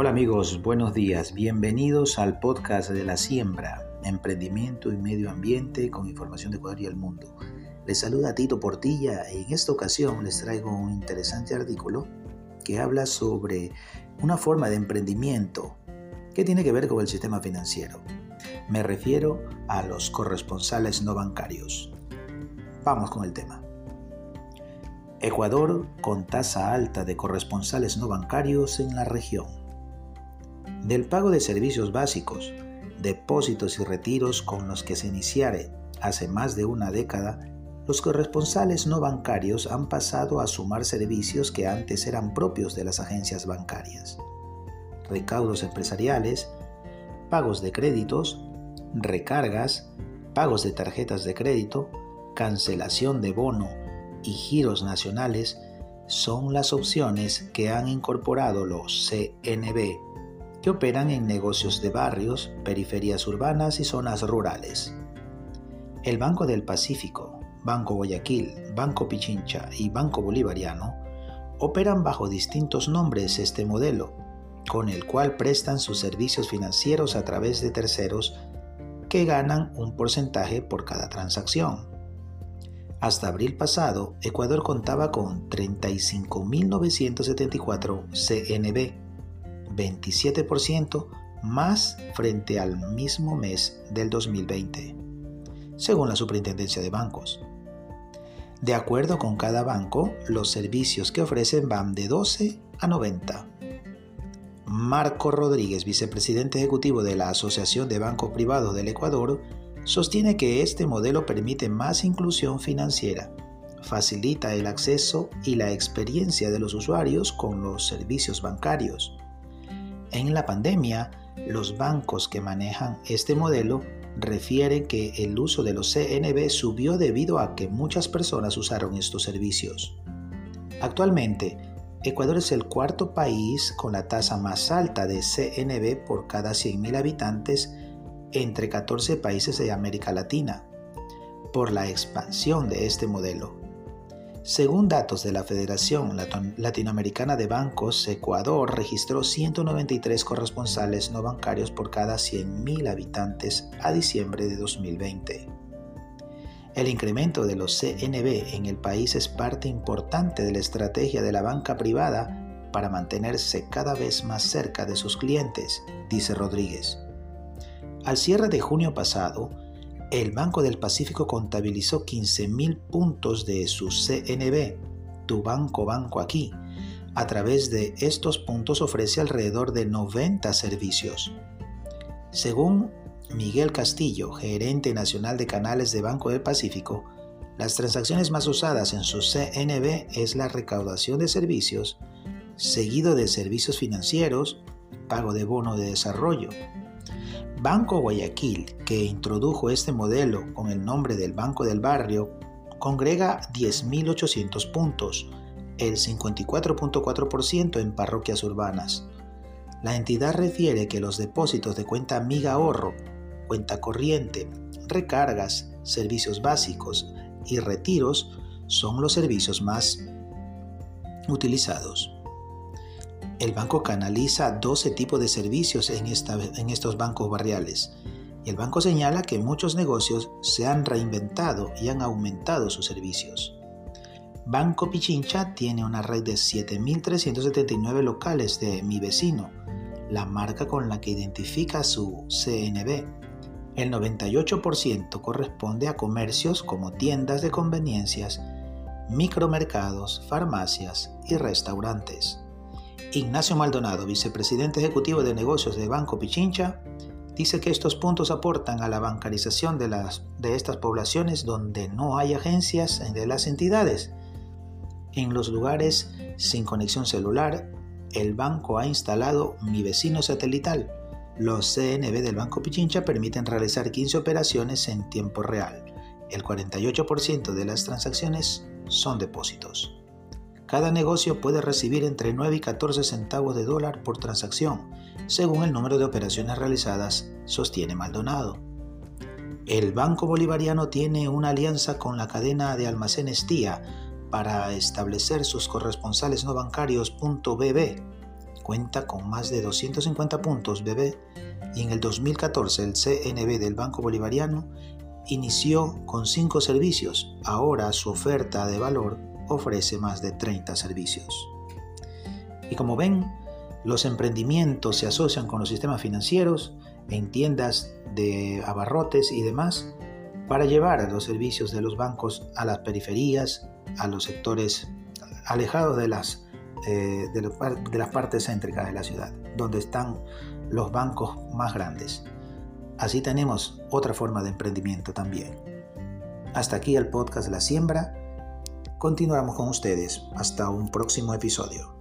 Hola amigos, buenos días. Bienvenidos al podcast de la siembra, emprendimiento y medio ambiente con información de Ecuador y el mundo. Les saluda Tito Portilla y en esta ocasión les traigo un interesante artículo que habla sobre una forma de emprendimiento que tiene que ver con el sistema financiero. Me refiero a los corresponsales no bancarios. Vamos con el tema. Ecuador con tasa alta de corresponsales no bancarios en la región. Del pago de servicios básicos, depósitos y retiros con los que se iniciare hace más de una década, los corresponsales no bancarios han pasado a sumar servicios que antes eran propios de las agencias bancarias. Recaudos empresariales, pagos de créditos, recargas, pagos de tarjetas de crédito, cancelación de bono y giros nacionales son las opciones que han incorporado los CNB, que operan en negocios de barrios, periferias urbanas y zonas rurales. El Banco del Pacífico, Banco Guayaquil, Banco Pichincha y Banco Bolivariano operan bajo distintos nombres este modelo, con el cual prestan sus servicios financieros a través de terceros que ganan un porcentaje por cada transacción. Hasta abril pasado, Ecuador contaba con 35.974 CNB, 27% más frente al mismo mes del 2020, según la Superintendencia de Bancos. De acuerdo con cada banco, los servicios que ofrecen van de 12 a 90. Marco Rodríguez, vicepresidente ejecutivo de la Asociación de Bancos Privados del Ecuador, sostiene que este modelo permite más inclusión financiera, facilita el acceso y la experiencia de los usuarios con los servicios bancarios. En la pandemia, los bancos que manejan este modelo refieren que el uso de los CNB subió debido a que muchas personas usaron estos servicios. Actualmente, Ecuador es el cuarto país con la tasa más alta de CNB por cada 100.000 habitantes entre 14 países de América Latina por la expansión de este modelo. Según datos de la Federación Latinoamericana de Bancos, Ecuador registró 193 corresponsales no bancarios por cada 100.000 habitantes a diciembre de 2020. El incremento de los CNB en el país es parte importante de la estrategia de la banca privada para mantenerse cada vez más cerca de sus clientes, dice Rodríguez. Al cierre de junio pasado, el Banco del Pacífico contabilizó 15.000 puntos de su CNB, Tu Banco Banco Aquí. A través de estos puntos ofrece alrededor de 90 servicios. Según Miguel Castillo, gerente nacional de canales de Banco del Pacífico, las transacciones más usadas en su CNB es la recaudación de servicios, seguido de servicios financieros, pago de bono de desarrollo, Banco Guayaquil, que introdujo este modelo con el nombre del Banco del Barrio, congrega 10.800 puntos, el 54.4% en parroquias urbanas. La entidad refiere que los depósitos de cuenta Amiga Ahorro, cuenta corriente, recargas, servicios básicos y retiros son los servicios más utilizados. El banco canaliza 12 tipos de servicios en, estos bancos barriales. El banco señala que muchos negocios se han reinventado y han aumentado sus servicios. Banco Pichincha tiene una red de 7.379 locales de Mi Vecino, la marca con la que identifica su CNB. El 98% corresponde a comercios como tiendas de conveniencias, micromercados, farmacias y restaurantes. Ignacio Maldonado, vicepresidente ejecutivo de negocios de Banco Pichincha, dice que estos puntos aportan a la bancarización de, las, de estas poblaciones donde no hay agencias de las entidades. En los lugares sin conexión celular, el banco ha instalado Mi Vecino Satelital. Los CNB del Banco Pichincha permiten realizar 15 operaciones en tiempo real. El 48% de las transacciones son depósitos. Cada negocio puede recibir entre 9 y 14 centavos de dólar por transacción, según el número de operaciones realizadas, sostiene Maldonado. El Banco Bolivariano tiene una alianza con la cadena de almacenes TIA para establecer sus corresponsales no bancarios .bb, cuenta con más de 250 puntos BB y en el 2014 el CNB del Banco Bolivariano inició con 5 servicios. Ahora su oferta de valor ofrece más de 30 servicios. Y como ven, los emprendimientos se asocian con los sistemas financieros en tiendas de abarrotes y demás para llevar los servicios de los bancos a las periferias, a los sectores alejados de las, eh, de, las partes céntricas de la ciudad, donde están los bancos más grandes. Así tenemos otra forma de emprendimiento también. Hasta aquí el podcast La Siembra. Continuamos con ustedes. Hasta un próximo episodio.